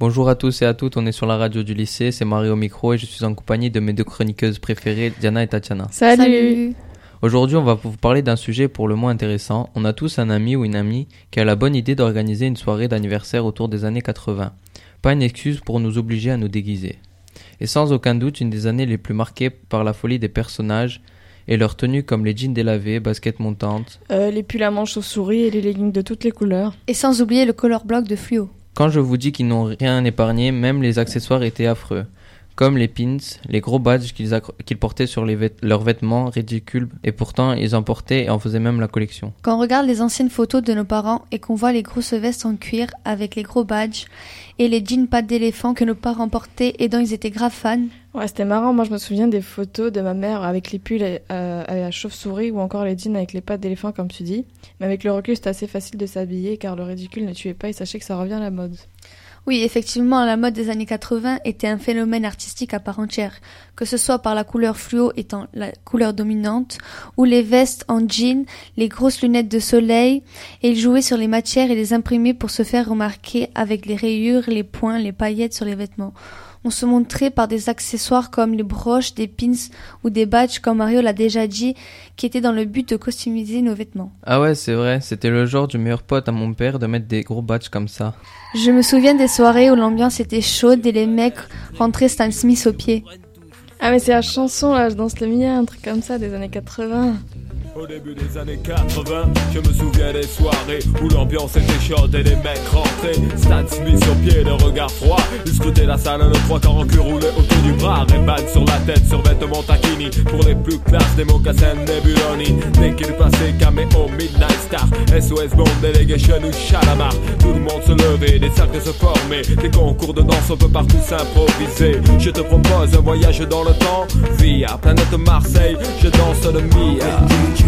Bonjour à tous et à toutes, on est sur la radio du lycée, c'est Marie au micro et je suis en compagnie de mes deux chroniqueuses préférées, Diana et Tatiana. Salut, Aujourd'hui, on va vous parler d'un sujet pour le moins intéressant. On a tous un ami ou une amie qui a la bonne idée d'organiser une soirée d'anniversaire autour des années 80. Pas une excuse pour nous obliger à nous déguiser. Et sans aucun doute, une des années les plus marquées par la folie des personnages et leurs tenues comme les jeans délavés, baskets montantes. Euh, les pulls à manches chauves-souris et les leggings de toutes les couleurs. Et sans oublier le color block de fluo. Quand je vous dis qu'ils n'ont rien épargné, même les accessoires étaient affreux. Comme les pins, les gros badges qu'ils portaient sur les vêt- leurs vêtements ridicules, et pourtant ils en portaient et en faisaient même la collection. Quand on regarde les anciennes photos de nos parents et qu'on voit les grosses vestes en cuir avec les gros badges et les jeans pattes d'éléphant que nos parents portaient et dont ils étaient grave fans, Ouais, c'était marrant. Moi, je me souviens des photos de ma mère avec les pulls euh, à la chauve-souris ou encore les jeans avec les pattes d'éléphant, comme tu dis. Mais avec le recul, c'était assez facile de s'habiller car le ridicule ne tuait pas et sachez que ça revient à la mode. Oui, effectivement, la mode des années 80 était un phénomène artistique à part entière, que ce soit par la couleur fluo étant la couleur dominante, ou les vestes en jean, les grosses lunettes de soleil, et ils jouaient sur les matières et les imprimés pour se faire remarquer avec les rayures, les points, les paillettes sur les vêtements. On se montrait par des accessoires comme les broches, des pins ou des badges comme Mario l'a déjà dit, qui étaient dans le but de customiser nos vêtements. Ah ouais, c'est vrai, c'était le genre du meilleur pote à mon père de mettre des gros badges comme ça. Je me souviens des soirées où l'ambiance était chaude et les mecs rentraient Stan Smith aux pieds. Ah, mais c'est la chanson là, je danse le mien, un truc comme ça des années 80. Au début des années 80, je me souviens des soirées où l'ambiance était chaude et les mecs rentraient. Stan Smith sur pied, le regard froid. Ils la salle, le trois quarts en cul roulé autour du bras. Ray-Ban sur la tête, sur vêtements taquini. Pour les plus classes, des mocassins Nebuloni. Dès qu'il passait, caméo, Midnight Star. SOS Bond, Delegation ou Chalamar. Tout le monde se levait, des cercles se formaient. Des concours de danse, on peut partout s'improviser. Je te propose un voyage dans le temps. Via planète Marseille, je danse le Mia.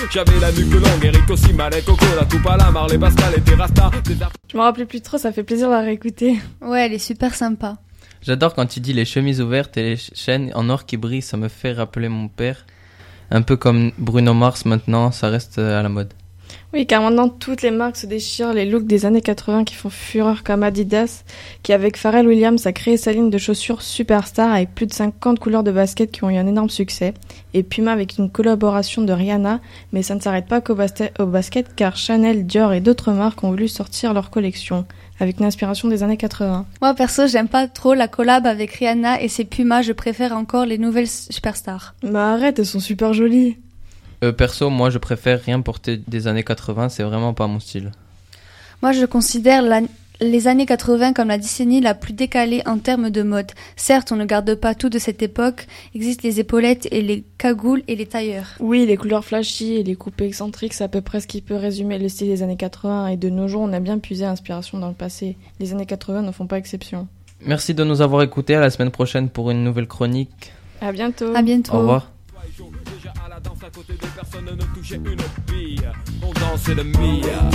J'avais la nuque longue, Eric aussi, Malek, Coco, la Marley, Pascal et Terrasta Je me rappelais plus trop, ça fait plaisir de la réécouter. Ouais, elle est super sympa. J'adore quand tu dis les chemises ouvertes et les ch- chaînes en or qui brillent, ça me fait rappeler mon père. Un peu comme Bruno Mars maintenant, ça reste euh, à la mode. Oui, car maintenant toutes les marques se déchirent les looks des années 80 qui font fureur comme Adidas, qui avec Pharrell Williams a créé sa ligne de chaussures Superstar avec plus de 50 couleurs de basket qui ont eu un énorme succès, et Puma avec une collaboration de Rihanna, mais ça ne s'arrête pas qu'au basket, au basket car Chanel, Dior et d'autres marques ont voulu sortir leur collection, avec une inspiration des années 80. Moi, perso, j'aime pas trop la collab avec Rihanna et ses Pumas, je préfère encore les nouvelles superstars. Bah arrête, elles sont super jolies. Euh, perso, moi je préfère rien porter des années 80, c'est vraiment pas mon style. Moi, je considère la- les années 80 comme la décennie la plus décalée en termes de mode. Certes, on ne garde pas tout de cette époque, existent les épaulettes et les cagoules et les tailleurs. Oui, les couleurs flashy et les coupes excentriques, c'est à peu près ce qui peut résumer le style des années 80 et de nos jours, on a bien puisé inspiration dans le passé. Les années 80 ne font pas exception. Merci de nous avoir écoutés, à la semaine prochaine pour une nouvelle chronique. À bientôt. À bientôt. Au revoir. Déjà à la danse à côté de personne ne touchait une bille On dansait le Mia